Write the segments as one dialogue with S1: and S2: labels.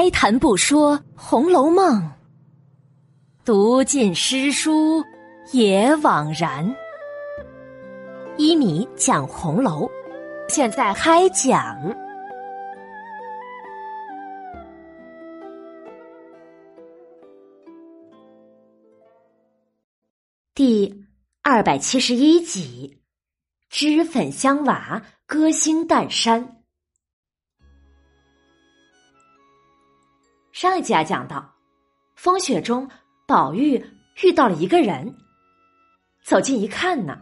S1: 开谈不说《红楼梦》，读尽诗书也枉然。一米讲红楼，现在开讲第二百七十一集：脂粉香娃，歌星诞山。上一集啊，讲到风雪中，宝玉遇到了一个人。走近一看呢，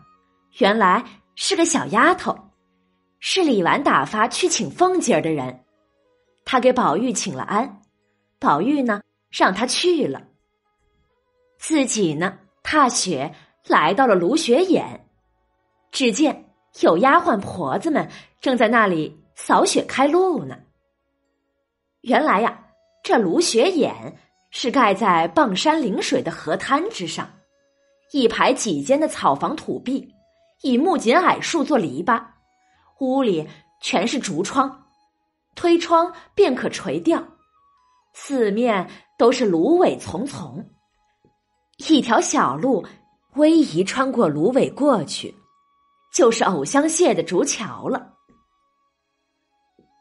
S1: 原来是个小丫头，是李纨打发去请凤姐儿的人。他给宝玉请了安，宝玉呢让他去了，自己呢踏雪来到了芦雪眼，只见有丫鬟婆子们正在那里扫雪开路呢。原来呀。这芦雪眼是盖在傍山临水的河滩之上，一排几间的草房土壁，以木槿矮树做篱笆，屋里全是竹窗，推窗便可垂钓，四面都是芦苇丛丛，一条小路逶迤穿过芦苇过去，就是藕香榭的竹桥了。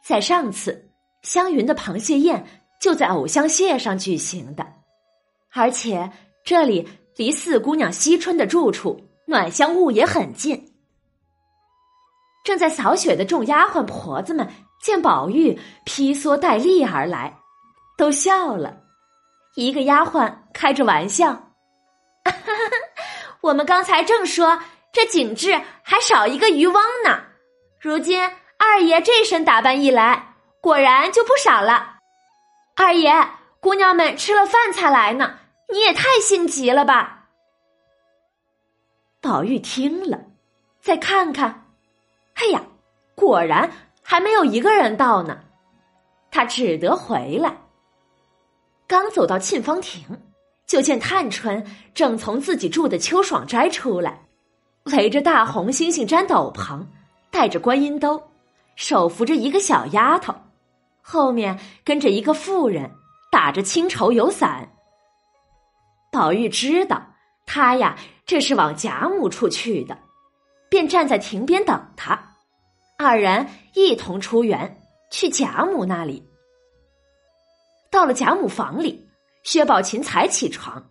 S1: 在上次湘云的螃蟹宴。就在藕香榭上举行的，而且这里离四姑娘惜春的住处暖香坞也很近。正在扫雪的众丫鬟婆子们见宝玉披蓑戴笠而来，都笑了。一个丫鬟开着玩笑：“ 我们刚才正说这景致还少一个渔翁呢，如今二爷这身打扮一来，果然就不少了。”二爷，姑娘们吃了饭才来呢，你也太性急了吧！宝玉听了，再看看，哎呀，果然还没有一个人到呢，他只得回来。刚走到沁芳亭，就见探春正从自己住的秋爽斋出来，围着大红猩猩毡斗篷，带着观音兜，手扶着一个小丫头。后面跟着一个妇人，打着青绸油伞。宝玉知道他呀，这是往贾母处去的，便站在亭边等他。二人一同出园去贾母那里。到了贾母房里，薛宝琴才起床，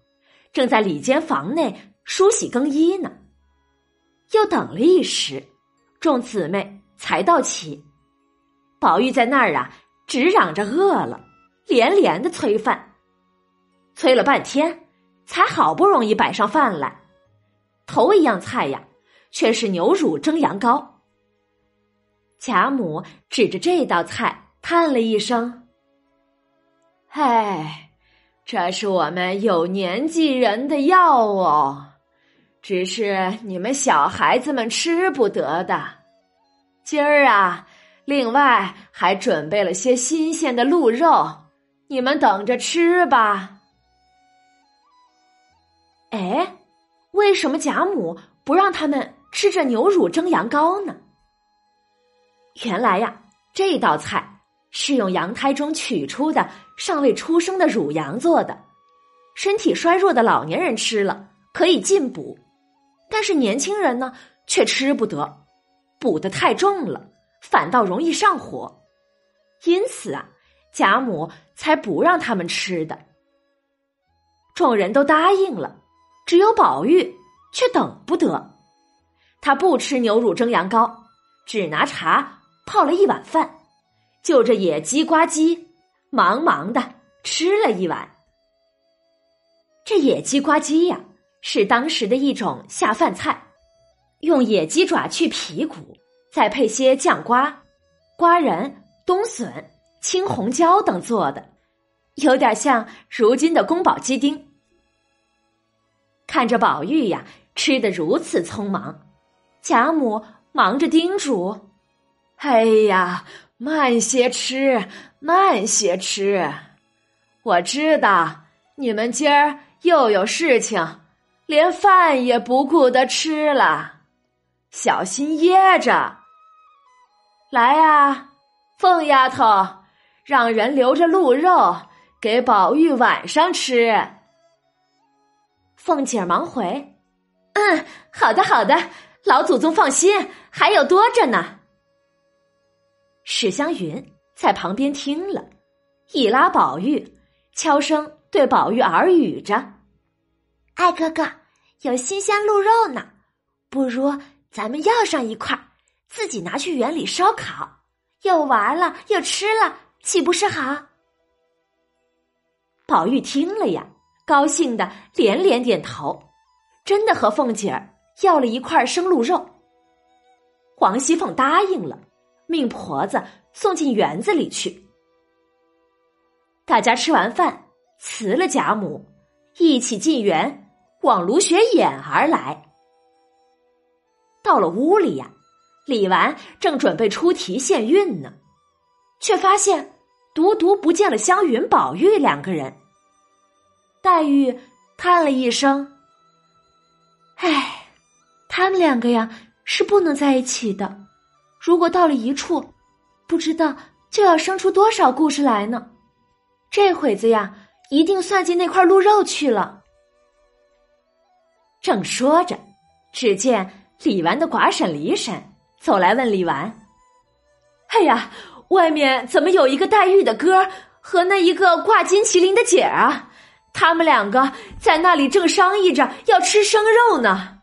S1: 正在里间房内梳洗更衣呢。又等了一时，众姊妹才到齐。宝玉在那儿啊。只嚷着饿了，连连的催饭，催了半天，才好不容易摆上饭来。头一样菜呀，却是牛乳蒸羊羔。贾母指着这道菜，叹了一声：“唉，这是我们有年纪人的药哦，只是你们小孩子们吃不得的。今儿啊。”另外还准备了些新鲜的鹿肉，你们等着吃吧。哎，为什么贾母不让他们吃这牛乳蒸羊羔呢？原来呀，这道菜是用羊胎中取出的尚未出生的乳羊做的，身体衰弱的老年人吃了可以进补，但是年轻人呢却吃不得，补的太重了。反倒容易上火，因此啊，贾母才不让他们吃的。众人都答应了，只有宝玉却等不得。他不吃牛乳蒸羊羔，只拿茶泡了一碗饭，就着野鸡呱唧，忙忙的吃了一碗。这野鸡呱唧呀，是当时的一种下饭菜，用野鸡爪去皮骨。再配些酱瓜、瓜仁、冬笋、青红椒等做的，有点像如今的宫保鸡丁。看着宝玉呀，吃的如此匆忙，贾母忙着叮嘱：“哎呀，慢些吃，慢些吃。我知道你们今儿又有事情，连饭也不顾得吃了，小心噎着。”来呀，凤丫头，让人留着鹿肉给宝玉晚上吃。”凤姐忙回：“嗯，好的，好的，老祖宗放心，还有多着呢。”史湘云在旁边听了，一拉宝玉，悄声对宝玉耳语着：“
S2: 爱哥哥，有新鲜鹿肉呢，不如咱们要上一块，自己拿去园里烧烤，又玩了又吃了，岂不是好？”
S1: 宝玉听了呀，高兴的连连点头，真的和凤姐儿要了一块生鹿肉。王熙凤答应了。命婆子送进园子里去。大家吃完饭，辞了贾母，一起进园，往芦雪眼而来。到了屋里呀，李纨正准备出题献韵呢，却发现独独不见了湘云、宝玉两个人。黛玉叹了一声：“
S3: 唉，他们两个呀，是不能在一起的。”如果到了一处，不知道就要生出多少故事来呢。这会子呀，一定算计那块鹿肉去了。
S1: 正说着，只见李纨的寡婶李婶走来问李纨：“哎呀，外面怎么有一个黛玉的哥和那一个挂金麒麟的姐啊？他们两个在那里正商议着要吃生肉呢。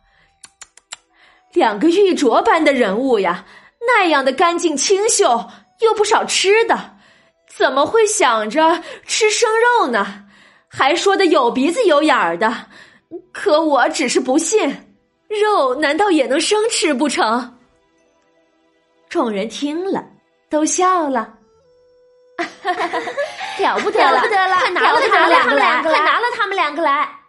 S1: 两个玉镯般的人物呀！”那样的干净清秀，又不少吃的，怎么会想着吃生肉呢？还说的有鼻子有眼儿的，可我只是不信，肉难道也能生吃不成？众人听了都笑了，
S2: 了不得了，
S1: 不得了！
S2: 快拿了他们两个来，快拿了他们两个来！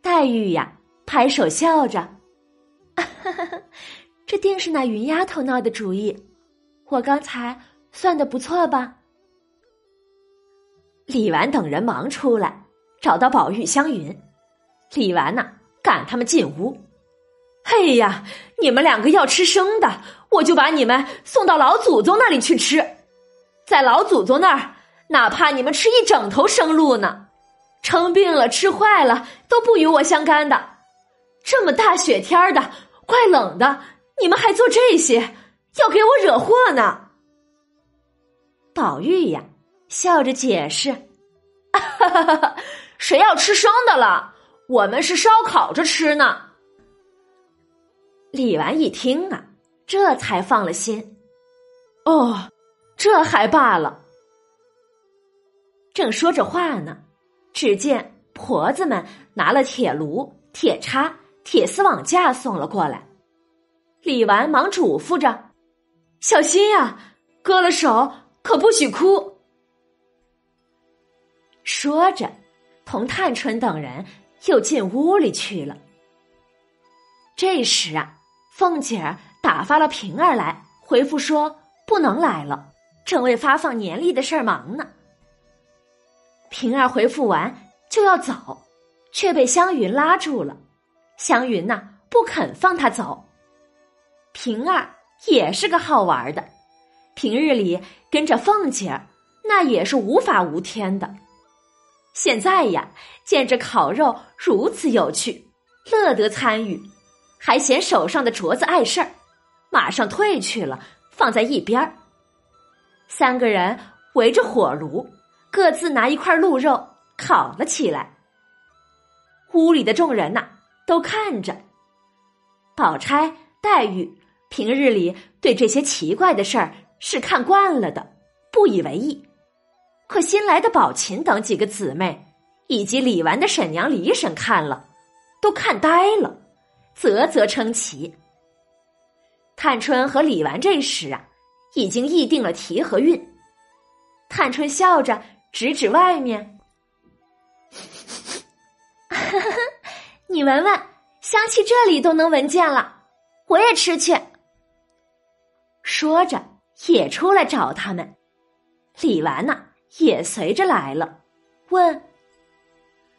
S1: 黛玉呀，拍手笑着。
S3: 这定是那云丫头闹的主意，我刚才算的不错吧？
S1: 李纨等人忙出来，找到宝玉、湘云。李纨呐，赶他们进屋。哎呀，你们两个要吃生的，我就把你们送到老祖宗那里去吃。在老祖宗那儿，哪怕你们吃一整头生鹿呢，生病了、吃坏了都不与我相干的。这么大雪天的，怪冷的。你们还做这些，要给我惹祸呢？宝玉呀，笑着解释：“谁要吃生的了？我们是烧烤着吃呢。”李纨一听啊，这才放了心。哦，这还罢了。正说着话呢，只见婆子们拿了铁炉、铁叉、铁丝网架送了过来。李纨忙嘱咐着：“小心呀，割了手可不许哭。”说着，同探春等人又进屋里去了。这时啊，凤姐儿打发了平儿来回复说不能来了，正为发放年历的事儿忙呢。平儿回复完就要走，却被湘云拉住了。湘云呐，不肯放他走。平儿也是个好玩的，平日里跟着凤姐儿，那也是无法无天的。现在呀，见着烤肉如此有趣，乐得参与，还嫌手上的镯子碍事儿，马上退去了，放在一边儿。三个人围着火炉，各自拿一块鹿肉烤了起来。屋里的众人呐，都看着，宝钗、黛玉。平日里对这些奇怪的事儿是看惯了的，不以为意。可新来的宝琴等几个姊妹，以及李纨的婶娘李婶看了，都看呆了，啧啧称奇。探春和李纨这时啊，已经议定了题和韵。探春笑着指指外面：“
S2: 你闻闻，香气这里都能闻见了，我也吃去。”
S1: 说着，也出来找他们。李纨呢，也随着来了，问：“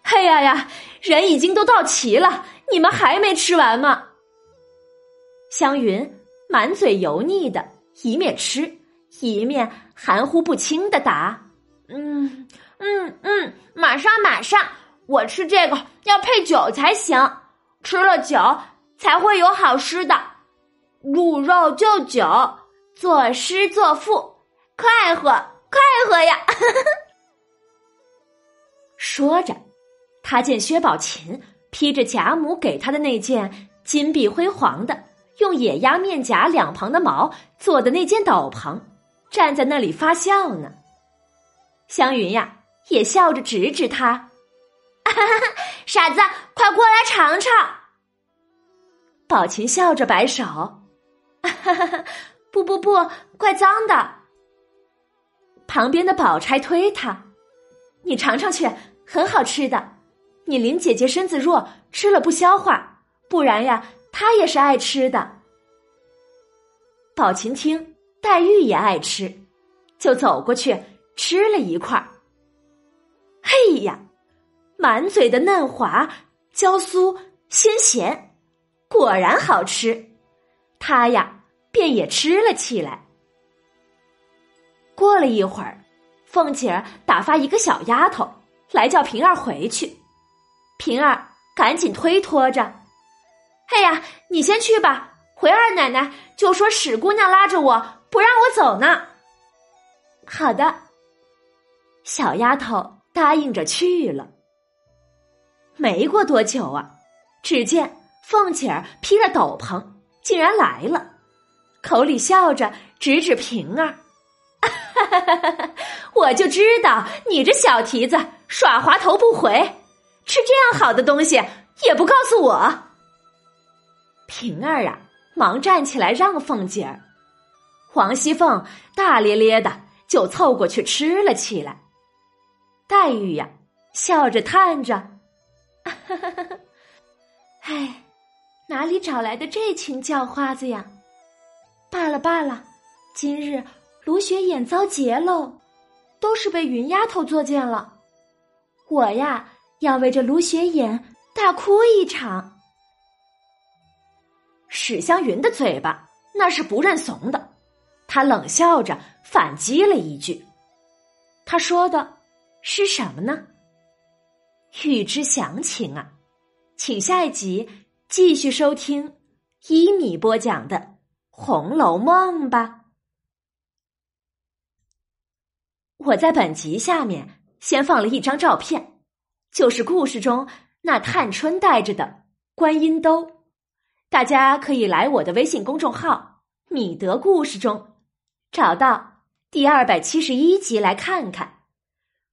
S1: 哎呀呀，人已经都到齐了，你们还没吃完吗？”湘云满嘴油腻的，一面吃，一面含糊不清的答：“
S2: 嗯嗯嗯，马上马上，我吃这个要配酒才行，吃了酒才会有好诗的。入肉就酒，作诗作赋，快活快活呀！”
S1: 说着，他见薛宝琴披着贾母给他的那件金碧辉煌的、用野鸭面颊两旁的毛做的那件斗篷。站在那里发笑呢，湘云呀也笑着指指他，
S2: 傻子，快过来尝尝。
S1: 宝琴笑着摆手，
S2: 不不不，怪脏的。
S1: 旁边的宝钗推他，你尝尝去，很好吃的。你林姐姐身子弱，吃了不消化，不然呀，她也是爱吃的。宝琴听。黛玉也爱吃，就走过去吃了一块儿。嘿呀，满嘴的嫩滑、焦酥、鲜咸，果然好吃。他呀，便也吃了起来。过了一会儿，凤姐儿打发一个小丫头来叫平儿回去。平儿赶紧推脱着：“
S2: 哎呀，你先去吧，回二奶奶就说史姑娘拉着我。”不让我走呢。
S1: 好的，小丫头答应着去了。没过多久啊，只见凤姐儿披了斗篷，竟然来了，口里笑着指指平儿：“我就知道你这小蹄子耍滑头不回，吃这样好的东西也不告诉我。”平儿啊，忙站起来让凤姐儿。王熙凤大咧咧的就凑过去吃了起来。黛玉呀，笑着叹着：“
S3: 唉，哪里找来的这群叫花子呀？罢了罢了，今日卢雪眼遭劫喽，都是被云丫头作践了。我呀，要为这卢雪眼大哭一场。”
S1: 史湘云的嘴巴那是不认怂的。他冷笑着反击了一句：“他说的是什么呢？”欲知详情啊，请下一集继续收听一米播讲的《红楼梦》吧。我在本集下面先放了一张照片，就是故事中那探春带着的观音兜，大家可以来我的微信公众号“米德故事”中。找到第二百七十一集来看看，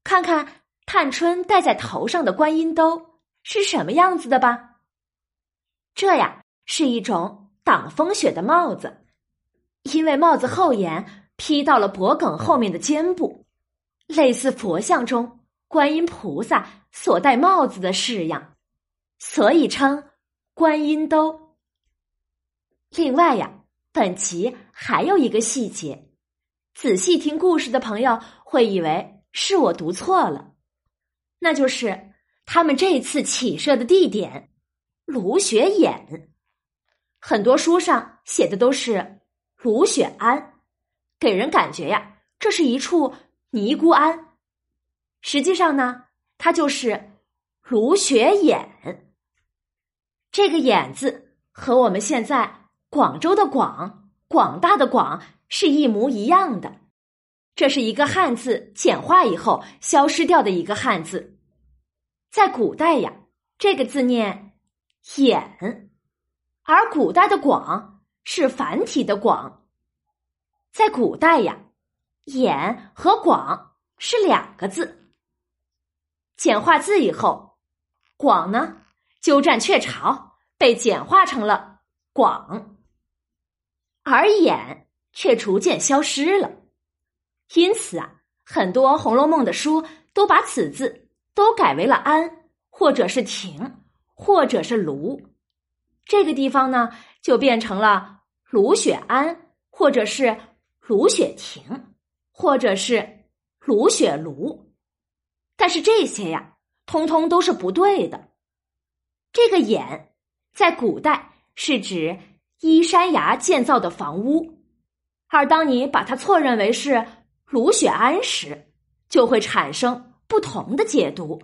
S1: 看看探春戴在头上的观音兜是什么样子的吧。这呀是一种挡风雪的帽子，因为帽子后沿披到了脖梗后面的肩部，类似佛像中观音菩萨所戴帽子的式样，所以称观音兜。另外呀，本集还有一个细节。仔细听故事的朋友会以为是我读错了，那就是他们这次起设的地点芦雪眼，很多书上写的都是芦雪庵，给人感觉呀，这是一处尼姑庵。实际上呢，它就是芦雪眼。这个“眼”字和我们现在广州的“广”广大的“广”。是一模一样的，这是一个汉字简化以后消失掉的一个汉字，在古代呀，这个字念“眼”，而古代的“广”是繁体的“广”。在古代呀，“眼”和“广”是两个字，简化字以后，“广”呢鸠占鹊巢，被简化成了“广”，而“眼”。却逐渐消失了，因此啊，很多《红楼梦》的书都把此字都改为了“安”或者是“亭”或者是“庐”，这个地方呢就变成了“卢雪庵”或者是“卢雪亭”或者是“卢雪庐”，但是这些呀，通通都是不对的。这个“眼”在古代是指依山崖建造的房屋。而当你把它错认为是卢雪安时，就会产生不同的解读，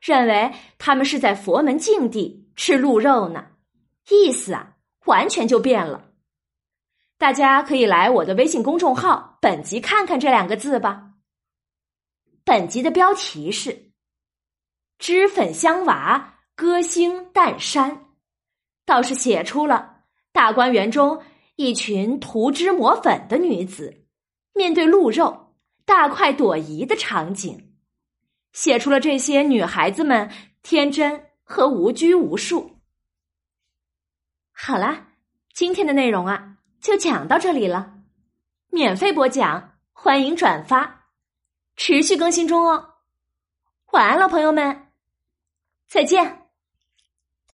S1: 认为他们是在佛门净地吃鹿肉呢，意思啊完全就变了。大家可以来我的微信公众号“本集”看看这两个字吧。本集的标题是“脂粉香娃歌星诞山”，倒是写出了大观园中一群涂脂抹粉的女子面对鹿肉大快朵颐的场景，写出了这些女孩子们天真和无拘无束。好啦，今天的内容啊。就讲到这里了，免费播讲，欢迎转发，持续更新中哦。晚安了，朋友们，再见。